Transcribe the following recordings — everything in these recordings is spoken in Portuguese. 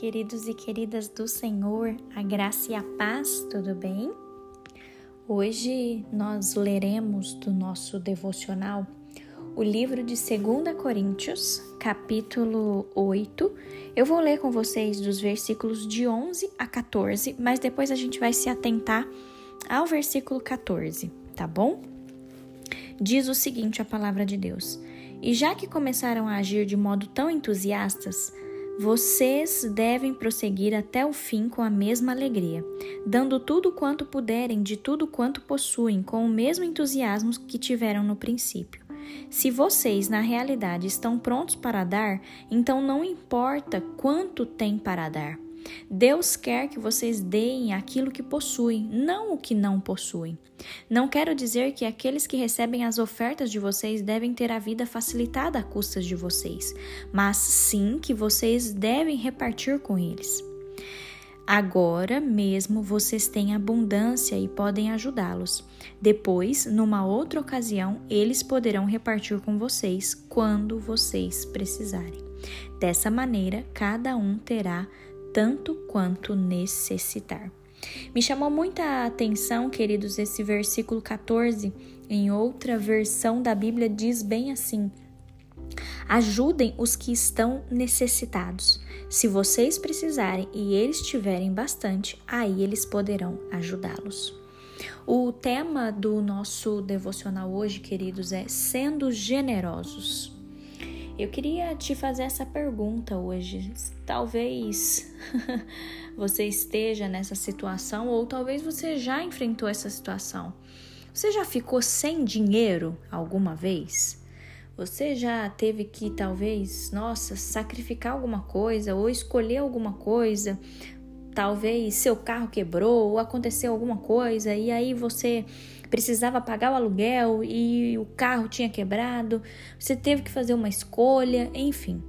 queridos e queridas do Senhor, a graça e a paz, tudo bem? Hoje nós leremos do nosso devocional o livro de 2 Coríntios, capítulo 8. Eu vou ler com vocês dos versículos de 11 a 14, mas depois a gente vai se atentar ao versículo 14, tá bom? Diz o seguinte a palavra de Deus: E já que começaram a agir de modo tão entusiastas, vocês devem prosseguir até o fim com a mesma alegria, dando tudo quanto puderem de tudo quanto possuem, com o mesmo entusiasmo que tiveram no princípio. Se vocês, na realidade, estão prontos para dar, então não importa quanto tem para dar. Deus quer que vocês deem aquilo que possuem, não o que não possuem. Não quero dizer que aqueles que recebem as ofertas de vocês devem ter a vida facilitada a custas de vocês, mas sim que vocês devem repartir com eles. Agora mesmo vocês têm abundância e podem ajudá-los. Depois, numa outra ocasião, eles poderão repartir com vocês quando vocês precisarem. Dessa maneira, cada um terá tanto quanto necessitar. Me chamou muita atenção, queridos, esse versículo 14. Em outra versão da Bíblia diz bem assim: Ajudem os que estão necessitados. Se vocês precisarem e eles tiverem bastante, aí eles poderão ajudá-los. O tema do nosso devocional hoje, queridos, é sendo generosos. Eu queria te fazer essa pergunta hoje. Talvez você esteja nessa situação ou talvez você já enfrentou essa situação. Você já ficou sem dinheiro alguma vez? Você já teve que talvez, nossa, sacrificar alguma coisa ou escolher alguma coisa? Talvez seu carro quebrou ou aconteceu alguma coisa e aí você precisava pagar o aluguel e o carro tinha quebrado, você teve que fazer uma escolha, enfim.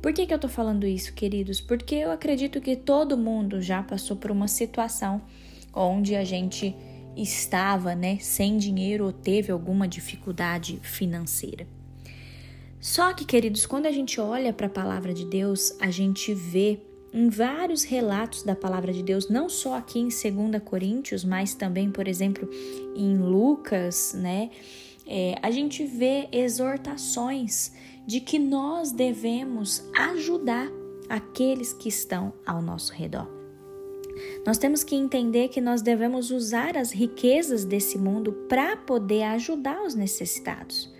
Por que, que eu tô falando isso, queridos? Porque eu acredito que todo mundo já passou por uma situação onde a gente estava, né, sem dinheiro ou teve alguma dificuldade financeira. Só que, queridos, quando a gente olha para a palavra de Deus, a gente vê em vários relatos da palavra de Deus, não só aqui em 2 Coríntios, mas também, por exemplo, em Lucas, né? É, a gente vê exortações de que nós devemos ajudar aqueles que estão ao nosso redor. Nós temos que entender que nós devemos usar as riquezas desse mundo para poder ajudar os necessitados.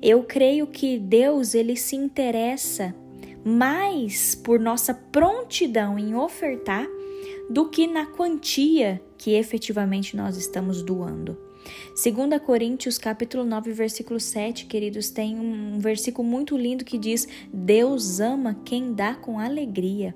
Eu creio que Deus ele se interessa mais por nossa prontidão em ofertar do que na quantia que efetivamente nós estamos doando. 2 Coríntios capítulo 9, versículo 7, queridos, tem um versículo muito lindo que diz: Deus ama quem dá com alegria.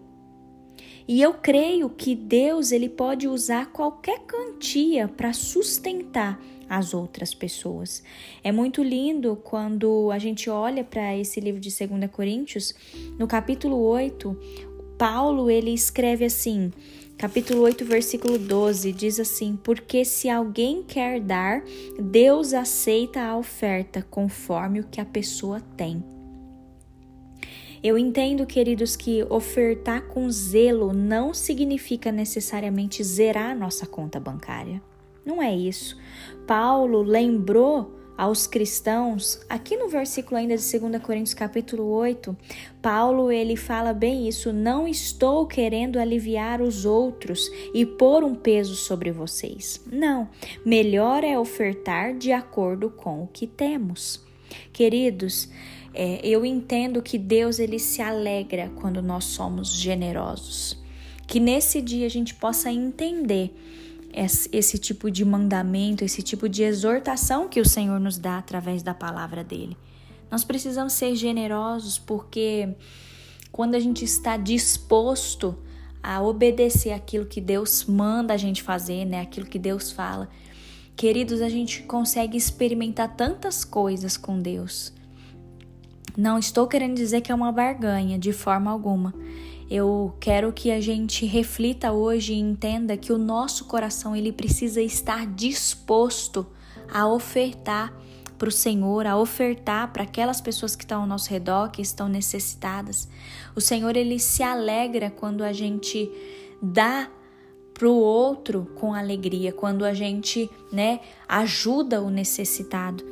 E eu creio que Deus ele pode usar qualquer quantia para sustentar as outras pessoas. É muito lindo quando a gente olha para esse livro de 2 Coríntios, no capítulo 8, Paulo ele escreve assim: capítulo 8, versículo 12, diz assim: Porque se alguém quer dar, Deus aceita a oferta conforme o que a pessoa tem. Eu entendo, queridos, que ofertar com zelo não significa necessariamente zerar nossa conta bancária. Não é isso. Paulo lembrou aos cristãos, aqui no versículo ainda de 2 Coríntios capítulo 8, Paulo ele fala bem isso, não estou querendo aliviar os outros e pôr um peso sobre vocês. Não, melhor é ofertar de acordo com o que temos. Queridos, é, eu entendo que Deus ele se alegra quando nós somos generosos. Que nesse dia a gente possa entender esse tipo de mandamento, esse tipo de exortação que o Senhor nos dá através da palavra dele. Nós precisamos ser generosos porque quando a gente está disposto a obedecer aquilo que Deus manda a gente fazer, né, aquilo que Deus fala, queridos, a gente consegue experimentar tantas coisas com Deus. Não estou querendo dizer que é uma barganha de forma alguma. Eu quero que a gente reflita hoje e entenda que o nosso coração ele precisa estar disposto a ofertar para o Senhor, a ofertar para aquelas pessoas que estão ao nosso redor, que estão necessitadas. O Senhor ele se alegra quando a gente dá para o outro com alegria, quando a gente, né, ajuda o necessitado.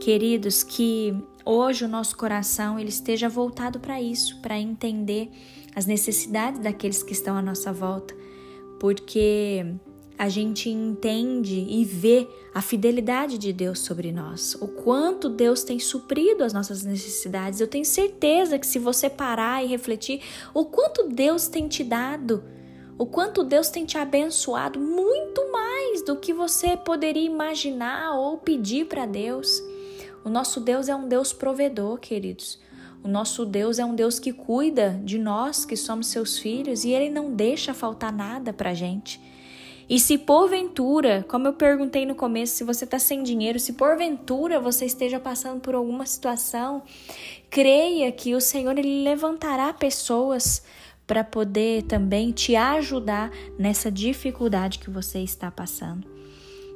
Queridos, que hoje o nosso coração ele esteja voltado para isso, para entender as necessidades daqueles que estão à nossa volta, porque a gente entende e vê a fidelidade de Deus sobre nós, o quanto Deus tem suprido as nossas necessidades. Eu tenho certeza que se você parar e refletir, o quanto Deus tem te dado, o quanto Deus tem te abençoado muito mais do que você poderia imaginar ou pedir para Deus. O nosso Deus é um Deus provedor, queridos. O nosso Deus é um Deus que cuida de nós que somos seus filhos e ele não deixa faltar nada para gente. E se porventura, como eu perguntei no começo, se você está sem dinheiro, se porventura você esteja passando por alguma situação, creia que o Senhor ele levantará pessoas para poder também te ajudar nessa dificuldade que você está passando.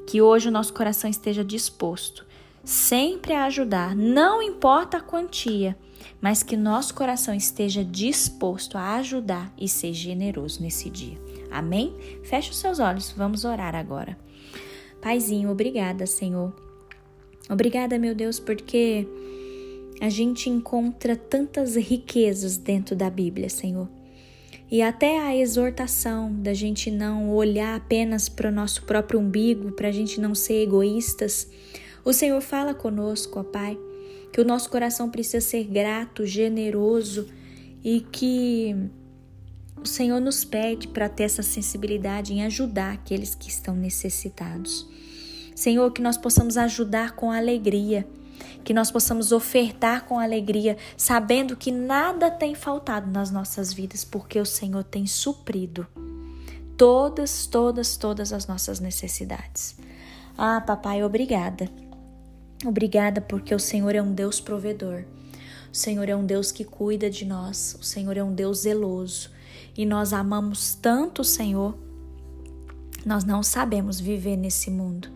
Que hoje o nosso coração esteja disposto sempre a ajudar, não importa a quantia, mas que nosso coração esteja disposto a ajudar e ser generoso nesse dia. Amém? Feche os seus olhos, vamos orar agora. Paizinho, obrigada, Senhor. Obrigada, meu Deus, porque a gente encontra tantas riquezas dentro da Bíblia, Senhor. E até a exortação da gente não olhar apenas para o nosso próprio umbigo, para a gente não ser egoístas. O Senhor fala conosco, ó Pai, que o nosso coração precisa ser grato, generoso e que o Senhor nos pede para ter essa sensibilidade em ajudar aqueles que estão necessitados. Senhor, que nós possamos ajudar com alegria, que nós possamos ofertar com alegria, sabendo que nada tem faltado nas nossas vidas, porque o Senhor tem suprido todas, todas, todas as nossas necessidades. Ah, papai, obrigada. Obrigada porque o Senhor é um Deus provedor. O Senhor é um Deus que cuida de nós. O Senhor é um Deus zeloso e nós amamos tanto o Senhor, nós não sabemos viver nesse mundo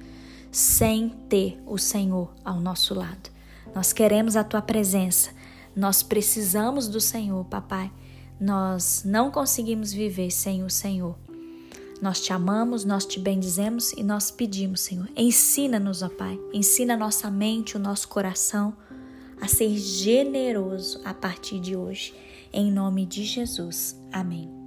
sem ter o Senhor ao nosso lado. Nós queremos a tua presença, nós precisamos do Senhor, papai. Nós não conseguimos viver sem o Senhor. Nós te amamos, nós te bendizemos e nós pedimos, Senhor, ensina-nos, ó Pai, ensina nossa mente, o nosso coração a ser generoso a partir de hoje. Em nome de Jesus. Amém.